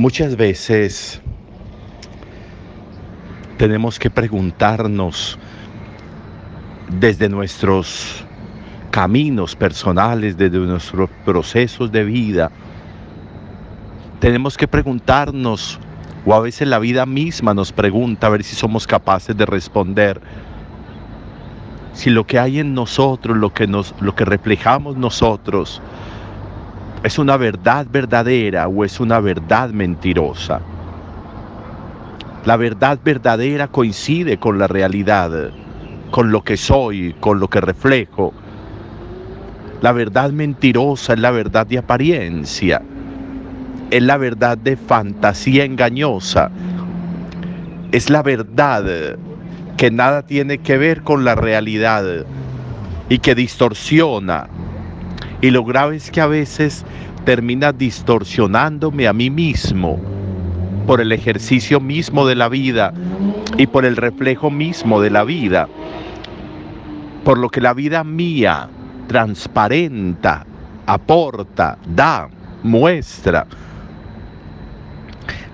Muchas veces tenemos que preguntarnos desde nuestros caminos personales, desde nuestros procesos de vida, tenemos que preguntarnos, o a veces la vida misma nos pregunta a ver si somos capaces de responder, si lo que hay en nosotros, lo que, nos, lo que reflejamos nosotros, ¿Es una verdad verdadera o es una verdad mentirosa? La verdad verdadera coincide con la realidad, con lo que soy, con lo que reflejo. La verdad mentirosa es la verdad de apariencia, es la verdad de fantasía engañosa, es la verdad que nada tiene que ver con la realidad y que distorsiona y lo grave es que a veces termina distorsionándome a mí mismo por el ejercicio mismo de la vida y por el reflejo mismo de la vida. Por lo que la vida mía transparenta, aporta, da, muestra.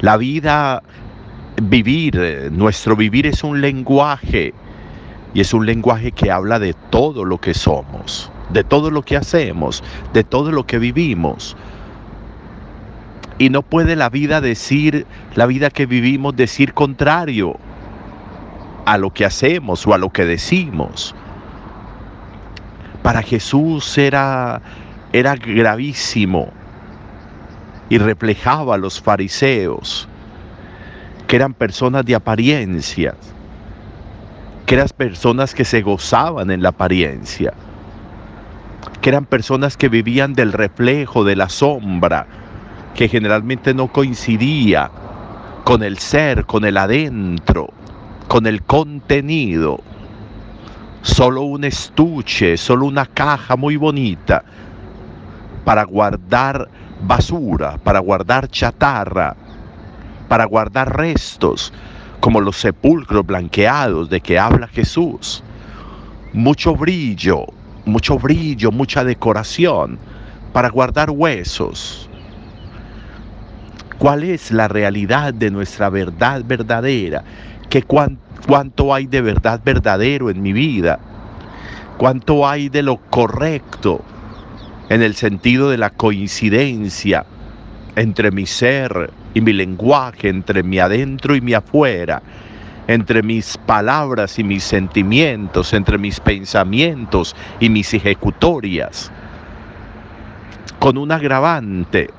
La vida, vivir, nuestro vivir es un lenguaje y es un lenguaje que habla de todo lo que somos de todo lo que hacemos, de todo lo que vivimos. Y no puede la vida decir, la vida que vivimos decir contrario a lo que hacemos o a lo que decimos. Para Jesús era, era gravísimo y reflejaba a los fariseos, que eran personas de apariencias, que eran personas que se gozaban en la apariencia que eran personas que vivían del reflejo, de la sombra, que generalmente no coincidía con el ser, con el adentro, con el contenido. Solo un estuche, solo una caja muy bonita para guardar basura, para guardar chatarra, para guardar restos, como los sepulcros blanqueados de que habla Jesús. Mucho brillo, mucho brillo, mucha decoración para guardar huesos. ¿Cuál es la realidad de nuestra verdad verdadera? ¿Qué ¿Cuánto hay de verdad verdadero en mi vida? ¿Cuánto hay de lo correcto en el sentido de la coincidencia entre mi ser y mi lenguaje, entre mi adentro y mi afuera? Entre mis palabras y mis sentimientos, entre mis pensamientos y mis ejecutorias, con un agravante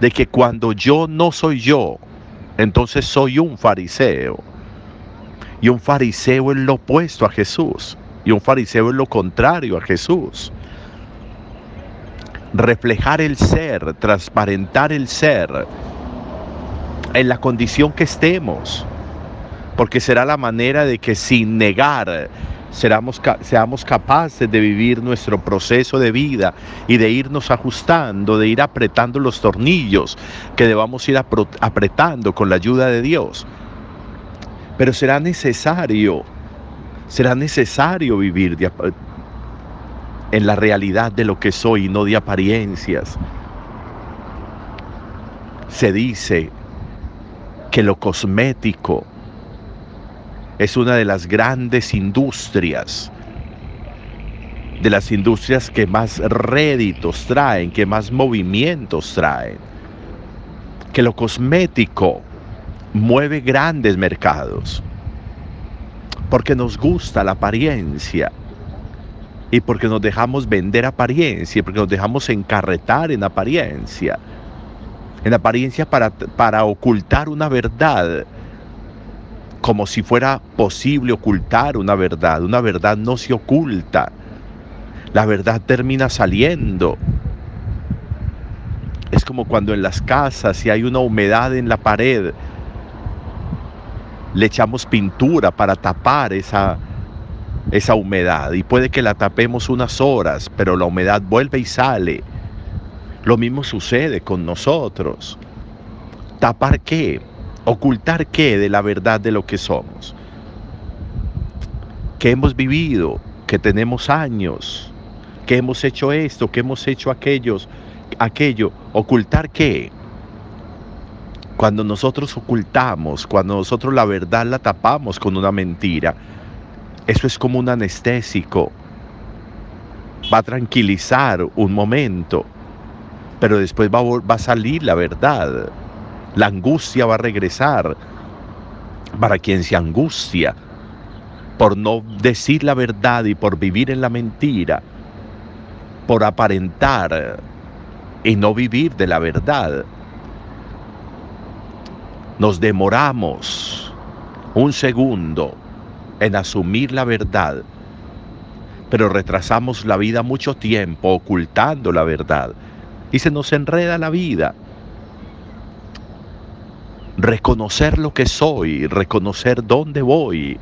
de que cuando yo no soy yo, entonces soy un fariseo. Y un fariseo es lo opuesto a Jesús. Y un fariseo es lo contrario a Jesús. Reflejar el ser, transparentar el ser en la condición que estemos porque será la manera de que sin negar seamos, capaces de vivir nuestro proceso de vida y de irnos ajustando, de ir apretando los tornillos que debamos ir apretando con la ayuda de Dios. Pero será necesario, será necesario vivir en la realidad de lo que soy, no de apariencias. Se dice que lo cosmético, es una de las grandes industrias, de las industrias que más réditos traen, que más movimientos traen. Que lo cosmético mueve grandes mercados, porque nos gusta la apariencia y porque nos dejamos vender apariencia, porque nos dejamos encarretar en apariencia, en apariencia para, para ocultar una verdad como si fuera posible ocultar una verdad. Una verdad no se oculta. La verdad termina saliendo. Es como cuando en las casas, si hay una humedad en la pared, le echamos pintura para tapar esa, esa humedad. Y puede que la tapemos unas horas, pero la humedad vuelve y sale. Lo mismo sucede con nosotros. ¿Tapar qué? ¿Ocultar qué de la verdad de lo que somos? Que hemos vivido, que tenemos años, que hemos hecho esto, que hemos hecho aquellos, aquello. ¿Ocultar qué? Cuando nosotros ocultamos, cuando nosotros la verdad la tapamos con una mentira, eso es como un anestésico. Va a tranquilizar un momento, pero después va va a salir la verdad. La angustia va a regresar. Para quien se angustia por no decir la verdad y por vivir en la mentira, por aparentar y no vivir de la verdad. Nos demoramos un segundo en asumir la verdad, pero retrasamos la vida mucho tiempo ocultando la verdad y se nos enreda la vida. Reconocer lo que soy, reconocer dónde voy,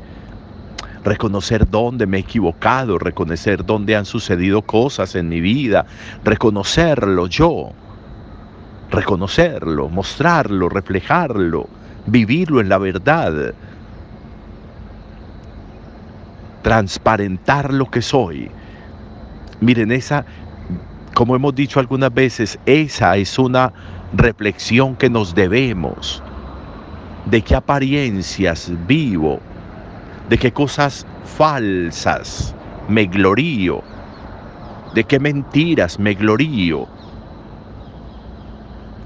reconocer dónde me he equivocado, reconocer dónde han sucedido cosas en mi vida, reconocerlo yo reconocerlo, mostrarlo, reflejarlo, vivirlo en la verdad, transparentar lo que soy. Miren, esa, como hemos dicho algunas veces, esa es una reflexión que nos debemos. De qué apariencias vivo, de qué cosas falsas me glorío, de qué mentiras me glorío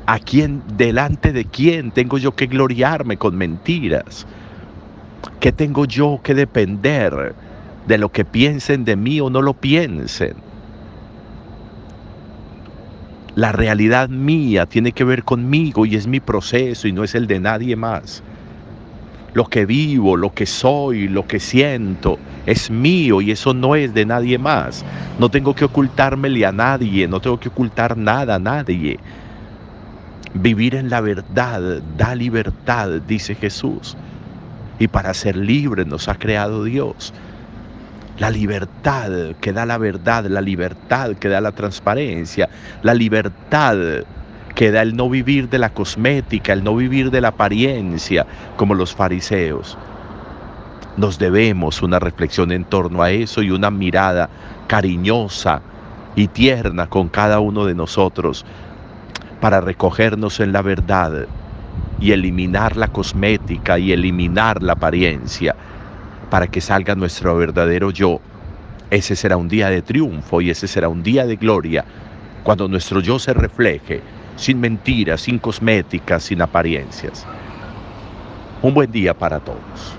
¿A quién, delante de quién tengo yo que gloriarme con mentiras? ¿Qué tengo yo que depender de lo que piensen de mí o no lo piensen? La realidad mía tiene que ver conmigo y es mi proceso y no es el de nadie más. Lo que vivo, lo que soy, lo que siento, es mío y eso no es de nadie más. No tengo que ocultármele a nadie, no tengo que ocultar nada a nadie. Vivir en la verdad da libertad, dice Jesús. Y para ser libres nos ha creado Dios. La libertad que da la verdad, la libertad que da la transparencia, la libertad que da el no vivir de la cosmética, el no vivir de la apariencia, como los fariseos. Nos debemos una reflexión en torno a eso y una mirada cariñosa y tierna con cada uno de nosotros para recogernos en la verdad y eliminar la cosmética y eliminar la apariencia para que salga nuestro verdadero yo. Ese será un día de triunfo y ese será un día de gloria cuando nuestro yo se refleje sin mentiras, sin cosméticas, sin apariencias. Un buen día para todos.